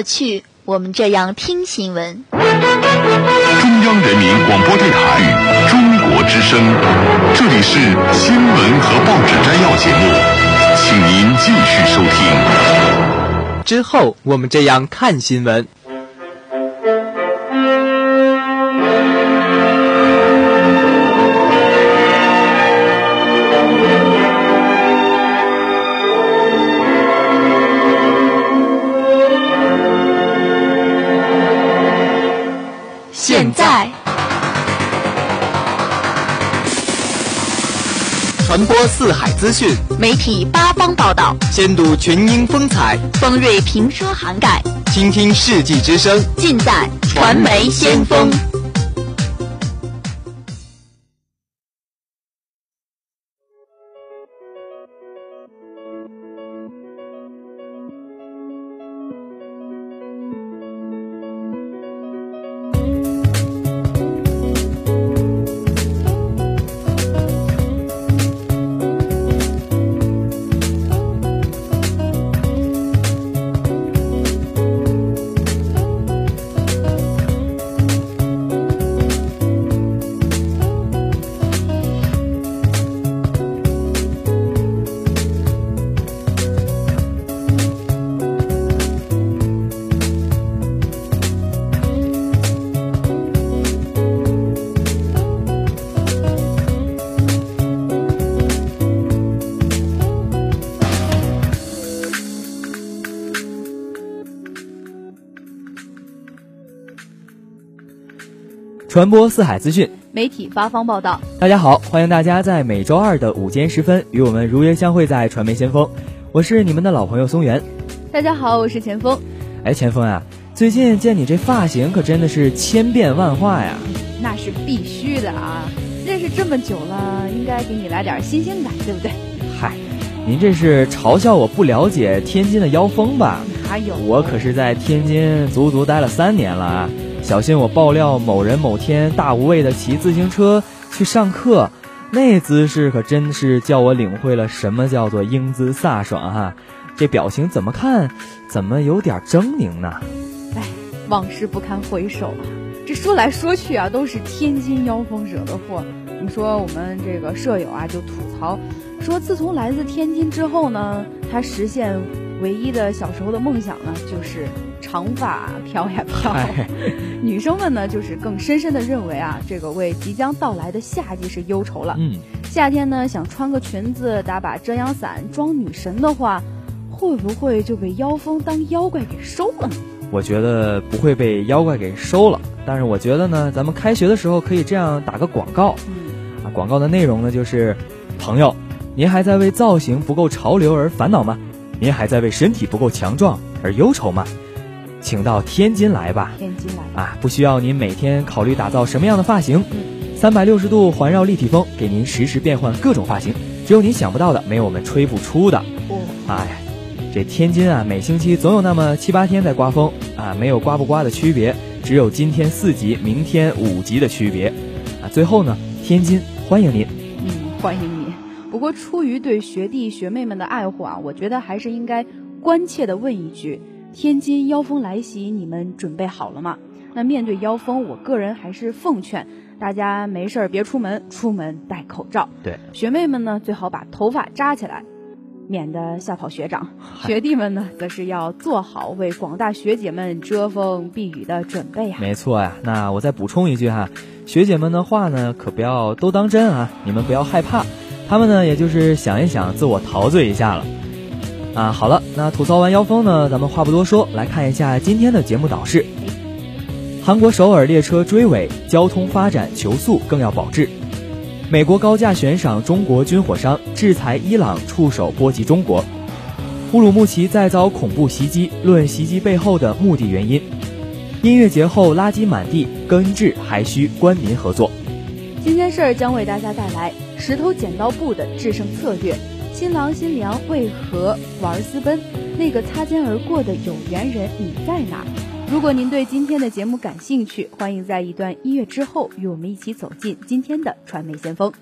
过去我们这样听新闻。中央人民广播电台中国之声，这里是新闻和报纸摘要节目，请您继续收听。之后我们这样看新闻。传播四海资讯，媒体八方报道，先睹群英风采，方锐评说涵盖，倾听世纪之声，尽在传媒先锋。传播四海资讯，媒体八方报道。大家好，欢迎大家在每周二的午间时分与我们如约相会在传媒先锋。我是你们的老朋友松原。大家好，我是钱锋。哎，钱锋啊，最近见你这发型可真的是千变万化呀。那是必须的啊！认识这么久了，应该给你来点新鲜感，对不对？嗨，您这是嘲笑我不了解天津的妖风吧？哪有？我可是在天津足足待了三年了啊！小心我爆料某人某天大无畏的骑自行车去上课，那姿势可真是叫我领会了什么叫做英姿飒爽哈！这表情怎么看，怎么有点狰狞呢？哎，往事不堪回首啊！这说来说去啊，都是天津妖风惹的祸。你说我们这个舍友啊，就吐槽说，自从来自天津之后呢，他实现唯一的小时候的梦想呢，就是长发飘呀飘。女生们呢，就是更深深的认为啊，这个为即将到来的夏季是忧愁了。嗯，夏天呢，想穿个裙子，打把遮阳伞，装女神的话，会不会就被妖风当妖怪给收了呢？我觉得不会被妖怪给收了，但是我觉得呢，咱们开学的时候可以这样打个广告。嗯，啊，广告的内容呢就是，朋友，您还在为造型不够潮流而烦恼吗？您还在为身体不够强壮而忧愁吗？请到天津来吧。天津来啊，不需要您每天考虑打造什么样的发型，嗯，三百六十度环绕立体风，给您实时变换各种发型，只有您想不到的，没有我们吹不出的。哦，哎。这天津啊，每星期总有那么七八天在刮风啊，没有刮不刮的区别，只有今天四级，明天五级的区别啊。最后呢，天津欢迎您，嗯，欢迎你。不过出于对学弟学妹们的爱护啊，我觉得还是应该关切的问一句：天津妖风来袭，你们准备好了吗？那面对妖风，我个人还是奉劝大家没事儿别出门，出门戴口罩。对，学妹们呢，最好把头发扎起来。免得吓跑学长，学弟们呢，则是要做好为广大学姐们遮风避雨的准备呀。没错呀，那我再补充一句哈，学姐们的话呢，可不要都当真啊，你们不要害怕，他们呢，也就是想一想，自我陶醉一下了。啊，好了，那吐槽完妖风呢，咱们话不多说，来看一下今天的节目导视。韩国首尔列车追尾，交通发展求速更要保质。美国高价悬赏中国军火商，制裁伊朗触手波及中国。乌鲁木齐再遭恐怖袭击，论袭击背后的目的原因。音乐节后垃圾满地，根治还需官民合作。今天事儿将为大家带来石头剪刀布的制胜策略。新郎新娘为何玩私奔？那个擦肩而过的有缘人你在哪？如果您对今天的节目感兴趣，欢迎在一段音乐之后与我们一起走进今天的传媒先锋。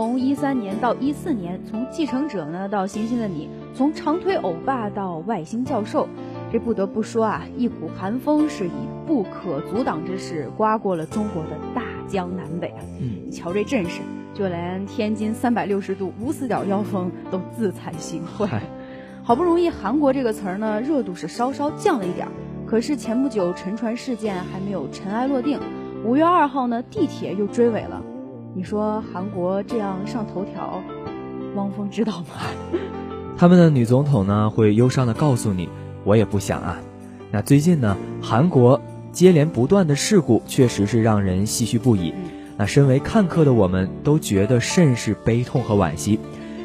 从一三年到一四年，从继承者呢到星星的你，从长腿欧巴到外星教授，这不得不说啊，一股寒风是以不可阻挡之势刮过了中国的大江南北啊。嗯，你瞧这阵势，就连天津三百六十度无死角妖风都自惭形秽。好不容易韩国这个词儿呢热度是稍稍降了一点儿，可是前不久沉船事件还没有尘埃落定，五月二号呢地铁又追尾了。你说韩国这样上头条，汪峰知道吗？他们的女总统呢会忧伤的告诉你，我也不想啊。那最近呢，韩国接连不断的事故确实是让人唏嘘不已。那身为看客的我们都觉得甚是悲痛和惋惜。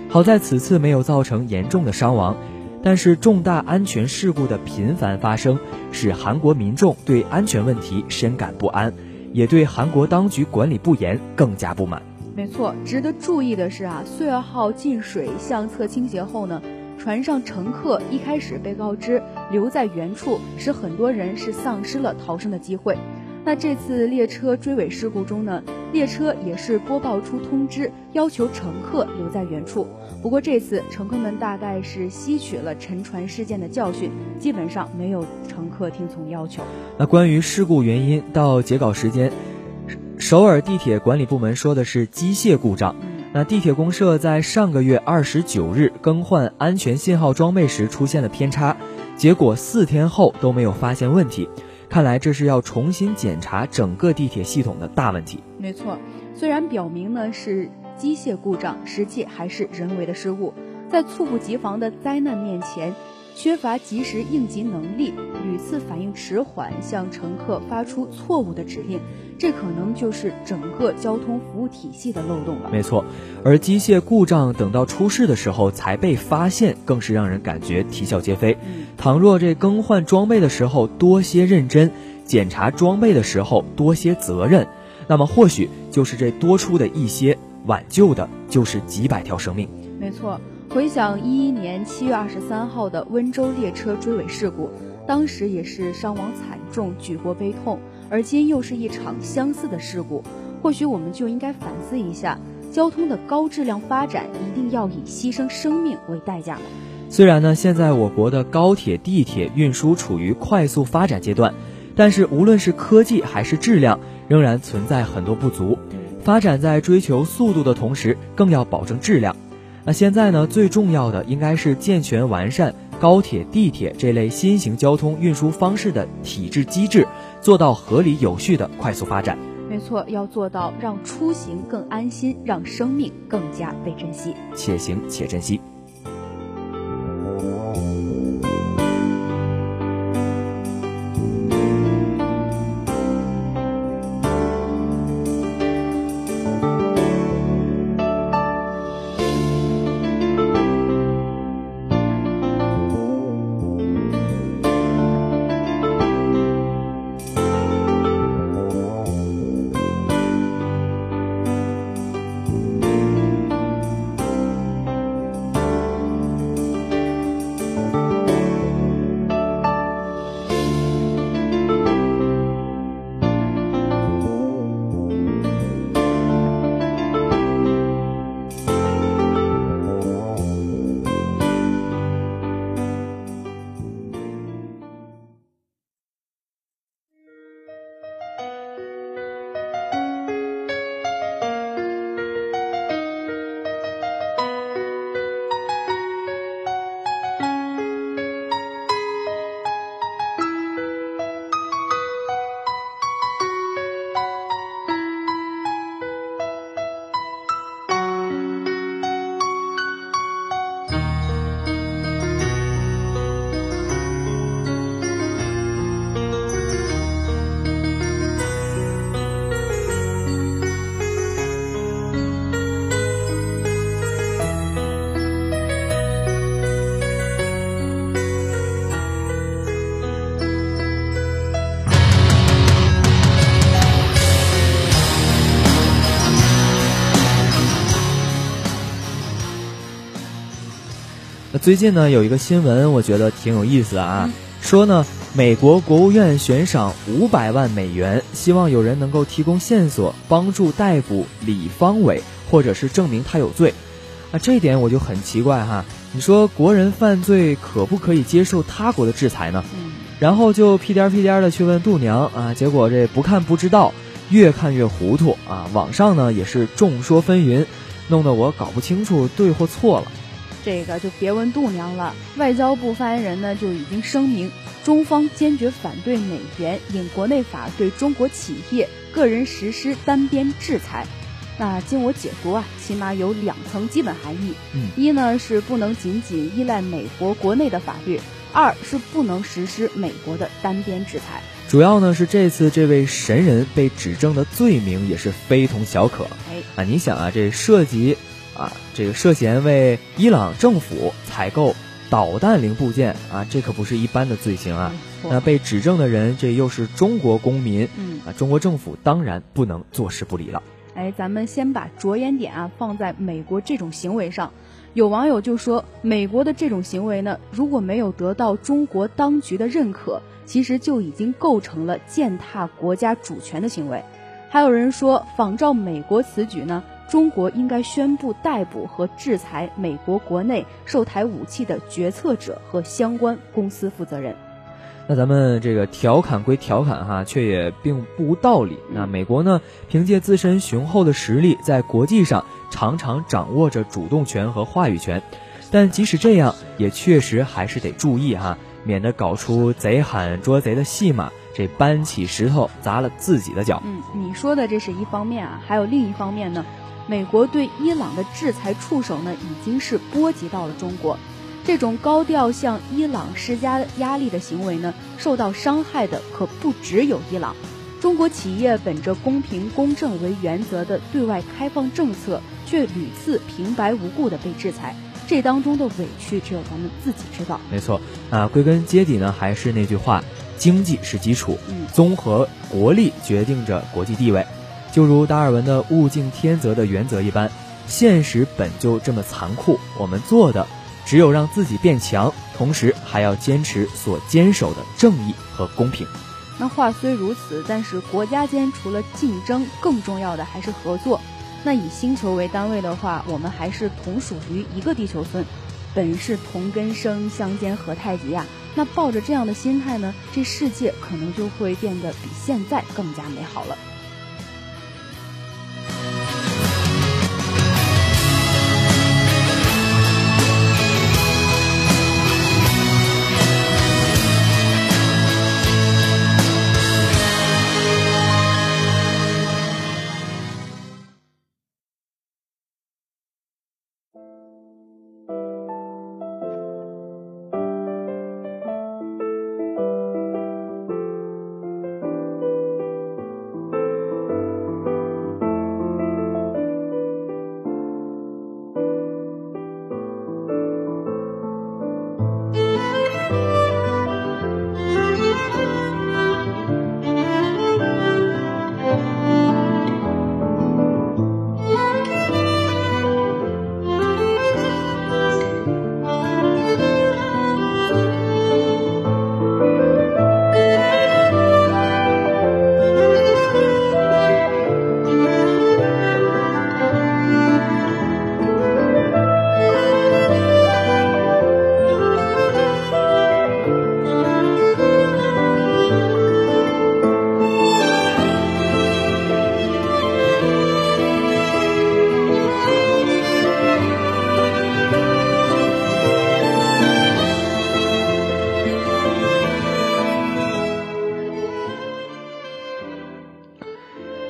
好在此次没有造成严重的伤亡，但是重大安全事故的频繁发生，使韩国民众对安全问题深感不安。也对韩国当局管理不严更加不满。没错，值得注意的是啊，岁月号进水向侧倾斜后呢，船上乘客一开始被告知留在原处，使很多人是丧失了逃生的机会。那这次列车追尾事故中呢，列车也是播报出通知，要求乘客留在原处。不过这次乘客们大概是吸取了沉船事件的教训，基本上没有乘客听从要求。那关于事故原因，到截稿时间，首尔地铁管理部门说的是机械故障。那地铁公社在上个月二十九日更换安全信号装备时出现了偏差，结果四天后都没有发现问题。看来这是要重新检查整个地铁系统的大问题。没错，虽然表明呢是机械故障，实际还是人为的失误。在猝不及防的灾难面前，缺乏及时应急能力，屡次反应迟缓，向乘客发出错误的指令，这可能就是整个交通服务体系的漏洞了。没错，而机械故障等到出事的时候才被发现，更是让人感觉啼笑皆非。倘若这更换装备的时候多些认真，检查装备的时候多些责任，那么或许就是这多出的一些挽救的，就是几百条生命。没错。回想一一年七月二十三号的温州列车追尾事故，当时也是伤亡惨重，举国悲痛。而今又是一场相似的事故，或许我们就应该反思一下：交通的高质量发展一定要以牺牲生命为代价吗？虽然呢，现在我国的高铁、地铁运输处于快速发展阶段，但是无论是科技还是质量，仍然存在很多不足。发展在追求速度的同时，更要保证质量。那现在呢，最重要的应该是健全完善高铁、地铁这类新型交通运输方式的体制机制，做到合理有序的快速发展。没错，要做到让出行更安心，让生命更加被珍惜。且行且珍惜。最近呢有一个新闻，我觉得挺有意思啊，说呢美国国务院悬赏五百万美元，希望有人能够提供线索，帮助逮捕李方伟，或者是证明他有罪。啊，这一点我就很奇怪哈。你说国人犯罪可不可以接受他国的制裁呢？嗯，然后就屁颠儿屁颠儿的去问度娘啊，结果这不看不知道，越看越糊涂啊。网上呢也是众说纷纭，弄得我搞不清楚对或错了。这个就别问度娘了。外交部发言人呢就已经声明，中方坚决反对美元引国内法对中国企业、个人实施单边制裁。那经我解读啊，起码有两层基本含义。嗯，一呢是不能仅仅依赖美国国内的法律，二是不能实施美国的单边制裁。主要呢是这次这位神人被指证的罪名也是非同小可。哎，啊，你想啊，这涉及啊，这个涉嫌为伊朗政府采购导弹零部件啊，这可不是一般的罪行啊。那被指证的人这又是中国公民，嗯。啊，中国政府当然不能坐视不理了。哎，咱们先把着眼点啊放在美国这种行为上。有网友就说，美国的这种行为呢，如果没有得到中国当局的认可，其实就已经构成了践踏国家主权的行为。还有人说，仿照美国此举呢，中国应该宣布逮捕和制裁美国国内售台武器的决策者和相关公司负责人。那咱们这个调侃归调侃哈，却也并不无道理。那美国呢，凭借自身雄厚的实力，在国际上常常掌握着主动权和话语权。但即使这样，也确实还是得注意哈，免得搞出贼喊捉贼的戏码，这搬起石头砸了自己的脚。嗯，你说的这是一方面啊，还有另一方面呢，美国对伊朗的制裁触手呢，已经是波及到了中国。这种高调向伊朗施加压力的行为呢，受到伤害的可不只有伊朗。中国企业本着公平公正为原则的对外开放政策，却屡次平白无故的被制裁，这当中的委屈只有咱们自己知道。没错啊，归根结底呢，还是那句话，经济是基础，嗯综合国力决定着国际地位。就如达尔文的物竞天择的原则一般，现实本就这么残酷，我们做的只有让自己变强，同时还要坚持所坚守的正义和公平。那话虽如此，但是国家间除了竞争，更重要的还是合作。那以星球为单位的话，我们还是同属于一个地球村，本是同根生，相煎何太急呀。那抱着这样的心态呢，这世界可能就会变得比现在更加美好了。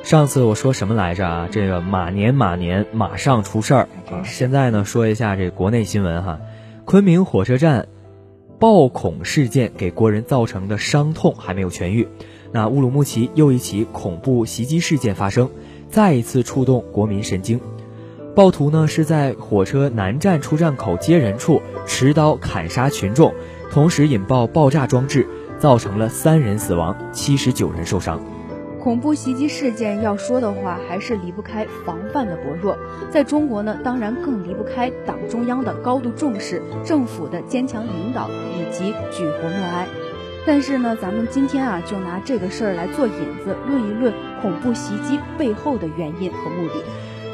上次我说什么来着啊？这个马年马年马上出事儿现在呢，说一下这国内新闻哈。昆明火车站爆恐事件给国人造成的伤痛还没有痊愈，那乌鲁木齐又一起恐怖袭击事件发生，再一次触动国民神经。暴徒呢是在火车南站出站口接人处持刀砍杀群众，同时引爆爆炸装置，造成了三人死亡，七十九人受伤。恐怖袭击事件要说的话，还是离不开防范的薄弱。在中国呢，当然更离不开党中央的高度重视、政府的坚强领导以及举国默哀。但是呢，咱们今天啊，就拿这个事儿来做引子，论一论恐怖袭击背后的原因和目的。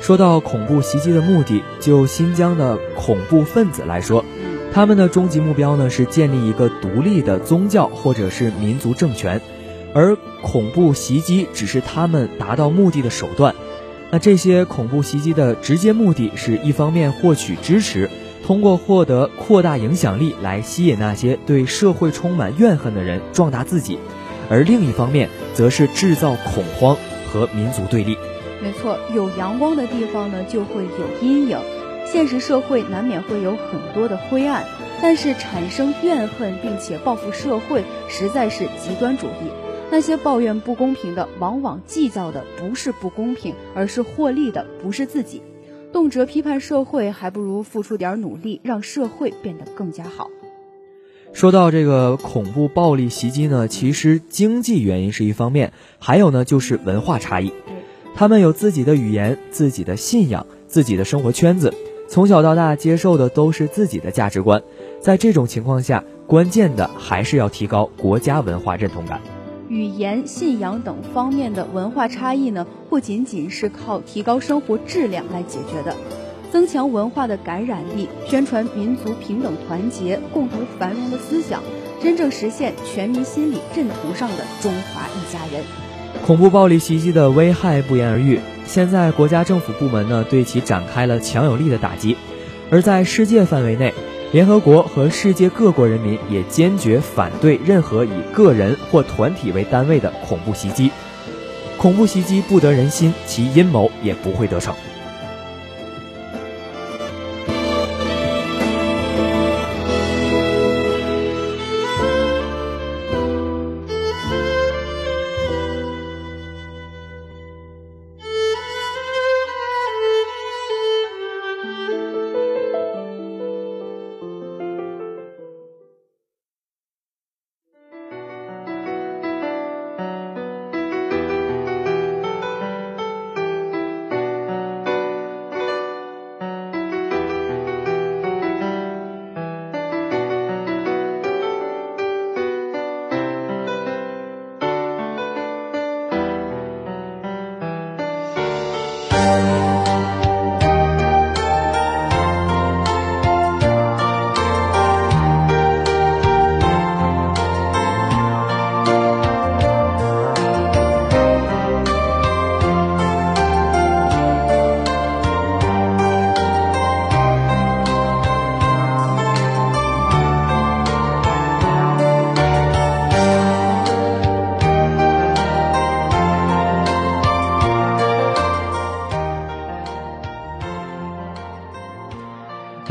说到恐怖袭击的目的，就新疆的恐怖分子来说，他们的终极目标呢是建立一个独立的宗教或者是民族政权。而恐怖袭击只是他们达到目的的手段，那这些恐怖袭击的直接目的是一方面获取支持，通过获得扩大影响力来吸引那些对社会充满怨恨的人壮大自己，而另一方面则是制造恐慌和民族对立。没错，有阳光的地方呢就会有阴影，现实社会难免会有很多的灰暗，但是产生怨恨并且报复社会，实在是极端主义。那些抱怨不公平的，往往计较的不是不公平，而是获利的不是自己。动辄批判社会，还不如付出点努力，让社会变得更加好。说到这个恐怖暴力袭击呢，其实经济原因是一方面，还有呢就是文化差异。他们有自己的语言、自己的信仰、自己的生活圈子，从小到大接受的都是自己的价值观。在这种情况下，关键的还是要提高国家文化认同感。语言、信仰等方面的文化差异呢，不仅仅是靠提高生活质量来解决的，增强文化的感染力，宣传民族平等团结、共同繁荣的思想，真正实现全民心理认同上的中华一家人。恐怖暴力袭击的危害不言而喻，现在国家政府部门呢对其展开了强有力的打击，而在世界范围内。联合国和世界各国人民也坚决反对任何以个人或团体为单位的恐怖袭击。恐怖袭击不得人心，其阴谋也不会得逞。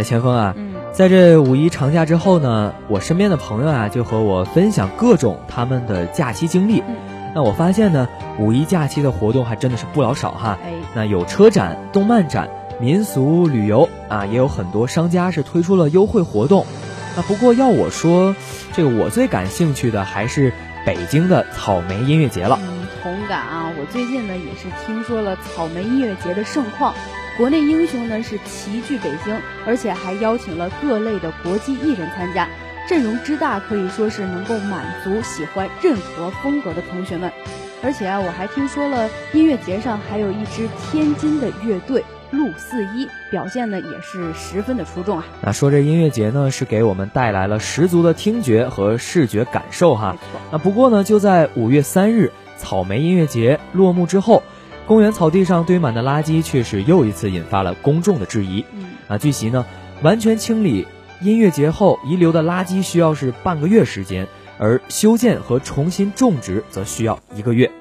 前锋啊，在这五一长假之后呢，我身边的朋友啊就和我分享各种他们的假期经历。那我发现呢，五一假期的活动还真的是不老少哈。那有车展、动漫展、民俗旅游啊，也有很多商家是推出了优惠活动。那不过要我说，这个我最感兴趣的还是北京的草莓音乐节了。嗯，同感啊，我最近呢也是听说了草莓音乐节的盛况。国内英雄呢是齐聚北京，而且还邀请了各类的国际艺人参加，阵容之大可以说是能够满足喜欢任何风格的同学们。而且啊，我还听说了音乐节上还有一支天津的乐队陆四一，表现呢也是十分的出众啊。那说这音乐节呢是给我们带来了十足的听觉和视觉感受哈。那不过呢，就在五月三日草莓音乐节落幕之后。公园草地上堆满的垃圾，却是又一次引发了公众的质疑。啊，据悉呢，完全清理音乐节后遗留的垃圾需要是半个月时间，而修建和重新种植则需要一个月。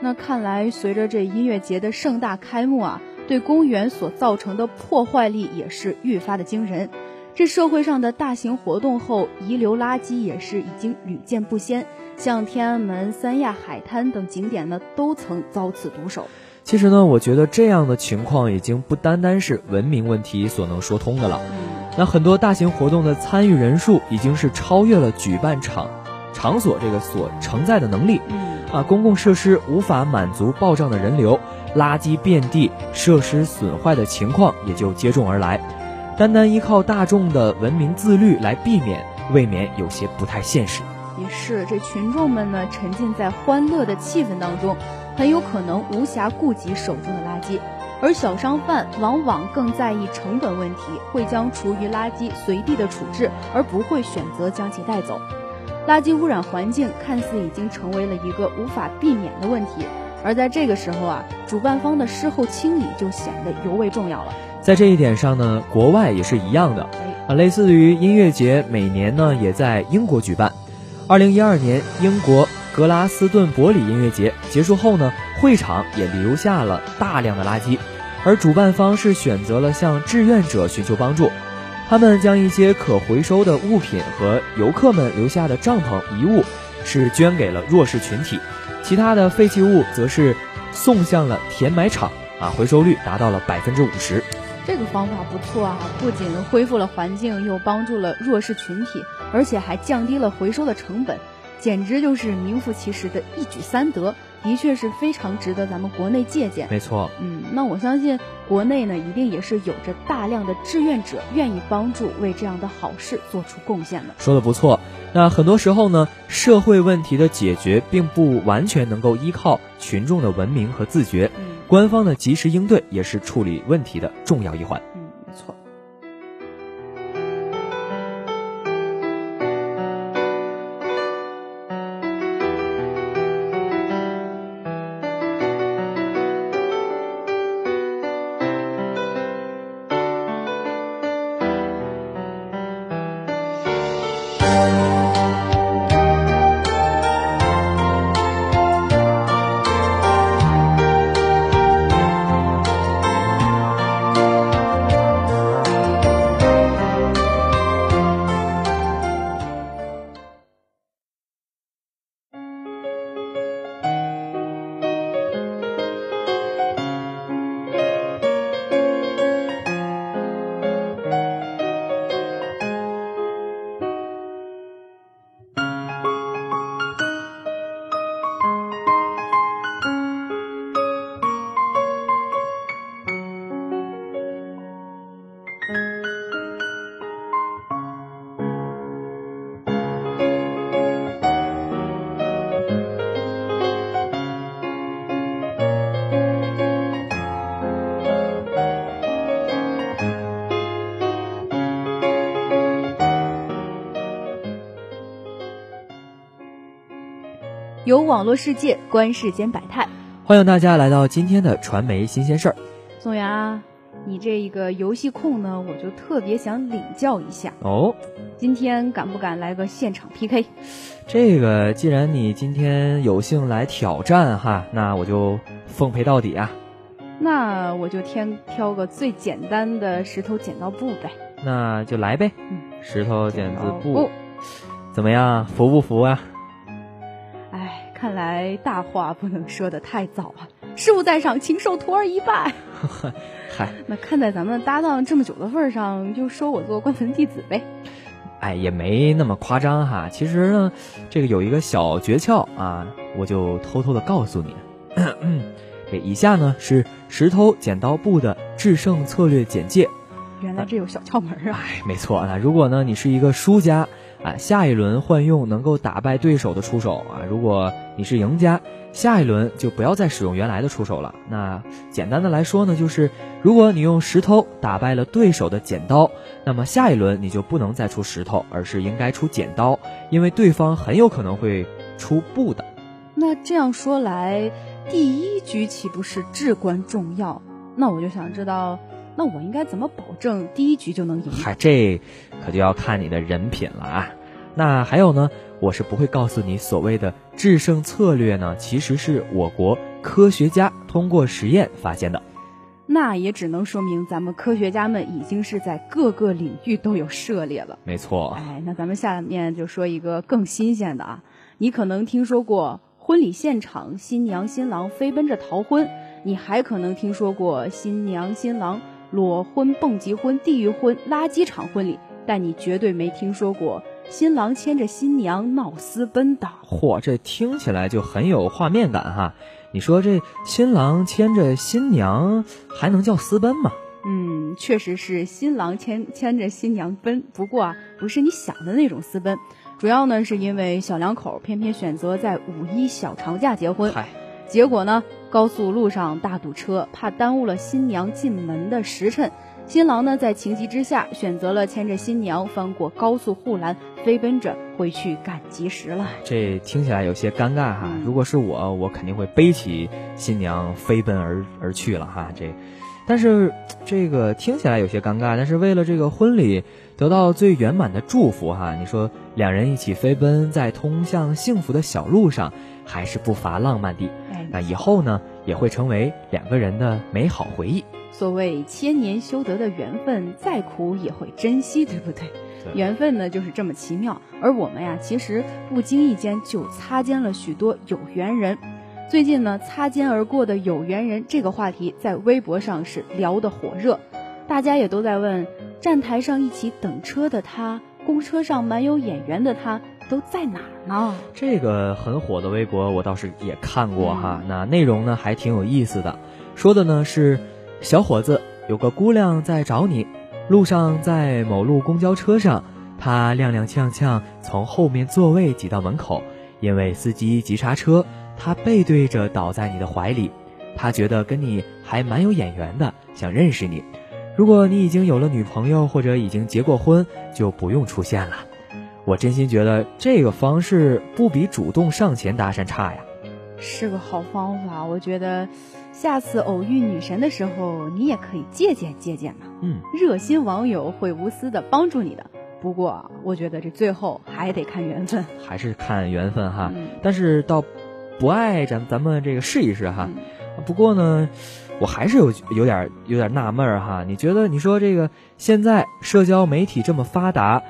那看来，随着这音乐节的盛大开幕啊，对公园所造成的破坏力也是愈发的惊人。这社会上的大型活动后遗留垃圾也是已经屡见不鲜，像天安门、三亚海滩等景点呢，都曾遭此毒手。其实呢，我觉得这样的情况已经不单单是文明问题所能说通的了。那很多大型活动的参与人数已经是超越了举办场场所这个所承载的能力。嗯，啊，公共设施无法满足暴涨的人流，垃圾遍地，设施损坏的情况也就接踵而来。单单依靠大众的文明自律来避免，未免有些不太现实。也是，这群众们呢，沉浸在欢乐的气氛当中，很有可能无暇顾及手中的垃圾。而小商贩往往更在意成本问题，会将厨余垃圾随地的处置，而不会选择将其带走。垃圾污染环境看似已经成为了一个无法避免的问题，而在这个时候啊，主办方的事后清理就显得尤为重要了。在这一点上呢，国外也是一样的啊，类似于音乐节，每年呢也在英国举办。二零一二年，英国格拉斯顿伯里音乐节结束后呢，会场也留下了大量的垃圾，而主办方是选择了向志愿者寻求帮助，他们将一些可回收的物品和游客们留下的帐篷遗物是捐给了弱势群体，其他的废弃物则是送向了填埋场，啊，回收率达到了百分之五十。这个方法不错啊，不仅恢复了环境，又帮助了弱势群体，而且还降低了回收的成本，简直就是名副其实的一举三得，的确是非常值得咱们国内借鉴。没错，嗯，那我相信国内呢，一定也是有着大量的志愿者愿意帮助，为这样的好事做出贡献的。说的不错，那很多时候呢，社会问题的解决并不完全能够依靠群众的文明和自觉。嗯官方的及时应对也是处理问题的重要一环。由网络世界观世间百态。欢迎大家来到今天的传媒新鲜事儿。宋阳，你这一个游戏控呢，我就特别想领教一下。哦，今天敢不敢来个现场 PK？这个既然你今天有幸来挑战哈，那我就奉陪到底啊。那我就天挑个最简单的石头剪刀布呗。那就来呗，嗯，石头剪子布布，怎么样？服不服啊？哎，看来大话不能说的太早啊！事不在上，请受徒儿一拜。嗨，那看在咱们搭档这么久的份儿上，就收我做关门弟子呗。哎，也没那么夸张哈。其实呢，这个有一个小诀窍啊，我就偷偷的告诉你。这以下呢是石头剪刀布的制胜策略简介。原来这有小窍门啊！哎，没错。那如果呢你是一个输家啊，下一轮换用能够打败对手的出手啊；如果你是赢家，下一轮就不要再使用原来的出手了。那简单的来说呢，就是如果你用石头打败了对手的剪刀，那么下一轮你就不能再出石头，而是应该出剪刀，因为对方很有可能会出布的。那这样说来，第一局岂不是至关重要？那我就想知道，那我应该怎么保证第一局就能赢？嗨，这可就要看你的人品了啊！那还有呢，我是不会告诉你所谓的制胜策略呢，其实是我国科学家通过实验发现的。那也只能说明咱们科学家们已经是在各个领域都有涉猎了。没错，哎，那咱们下面就说一个更新鲜的啊，你可能听说过婚礼现场新娘新郎飞奔着逃婚，你还可能听说过新娘新郎裸婚、蹦极婚、地狱婚、垃圾场婚礼，但你绝对没听说过新郎牵着新娘闹私奔的。嚯，这听起来就很有画面感哈！你说这新郎牵着新娘，还能叫私奔吗？嗯，确实是新郎牵牵着新娘奔，不过啊，不是你想的那种私奔，主要呢是因为小两口偏偏选择在五一小长假结婚，结果呢高速路上大堵车，怕耽误了新娘进门的时辰，新郎呢在情急之下选择了牵着新娘翻过高速护栏，飞奔着回去赶集时了。这听起来有些尴尬哈。嗯如果是我，我肯定会背起新娘飞奔而而去了哈。这，但是这个听起来有些尴尬，但是为了这个婚礼得到最圆满的祝福哈，你说两人一起飞奔在通向幸福的小路上，还是不乏浪漫的。哎，那以后呢，也会成为两个人的美好回忆。所谓千年修得的缘分，再苦也会珍惜，对不对？对缘分呢就是这么奇妙，而我们呀，其实不经意间就擦肩了许多有缘人。最近呢，擦肩而过的有缘人这个话题在微博上是聊得火热，大家也都在问：站台上一起等车的他，公车上蛮有眼缘的他，都在哪儿呢？这个很火的微博我倒是也看过哈，那内容呢还挺有意思的，说的呢是小伙子有个姑娘在找你，路上在某路公交车上，他踉踉跄跄从后面座位挤到门口，因为司机急刹车，他背对着倒在你的怀里，他觉得跟你还蛮有眼缘的，想认识你。如果你已经有了女朋友或者已经结过婚，就不用出现了。我真心觉得这个方式不比主动上前搭讪差呀。是个好方法，我觉得下次偶遇女神的时候，你也可以借鉴借鉴嘛。嗯，热心网友会无私的帮助你的。不过，我觉得这最后还得看缘分。还是看缘分哈。嗯但是到不爱咱咱们这个试一试哈。嗯不过呢，我还是有有点有点纳闷儿哈。你觉得你说这个现在社交媒体这么发达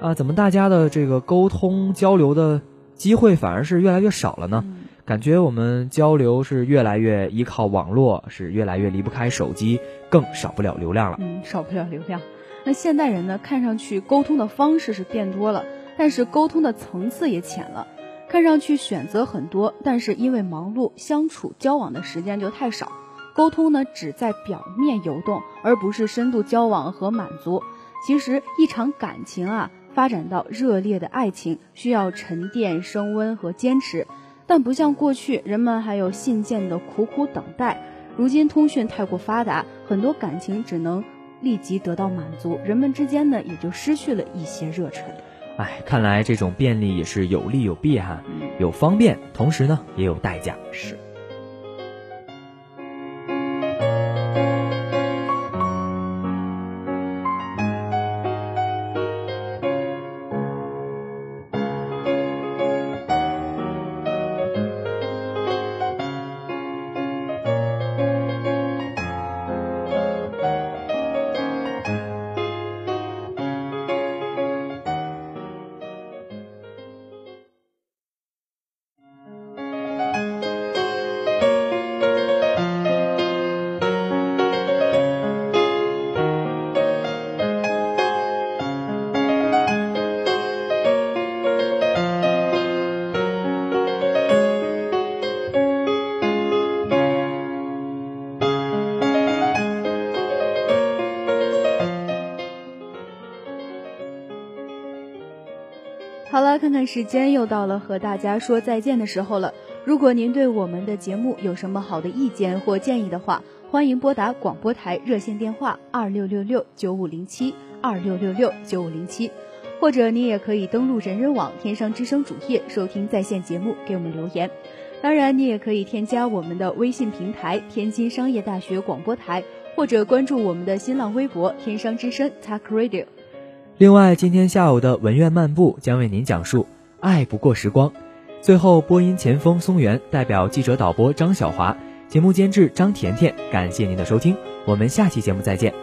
啊，怎么大家的这个沟通交流的机会反而是越来越少了呢？嗯感觉我们交流是越来越依靠网络，是越来越离不开手机，更少不了流量了。嗯，少不了流量。那现代人呢，看上去沟通的方式是变多了，但是沟通的层次也浅了。看上去选择很多，但是因为忙碌，相处交往的时间就太少，沟通呢只在表面游动，而不是深度交往和满足。其实一场感情啊，发展到热烈的爱情，需要沉淀、升温和坚持。但不像过去，人们还有信件的苦苦等待。如今通讯太过发达，很多感情只能立即得到满足，人们之间呢也就失去了一些热忱。哎，看来这种便利也是有利有弊哈，嗯，有方便，同时呢也有代价。是。好了，看看时间，又到了和大家说再见的时候了。如果您对我们的节目有什么好的意见或建议的话，欢迎拨打广播台热线电话二六六六九五零七二六六六九五零七，或者你也可以登录人人网天商之声主页收听在线节目，给我们留言。当然，你也可以添加我们的微信平台“天津商业大学广播台”，或者关注我们的新浪微博“天商之声 Talk Radio”。另外，今天下午的文苑漫步将为您讲述《爱不过时光》。最后，播音前锋松原代表记者导播张晓华，节目监制张甜甜，感谢您的收听，我们下期节目再见。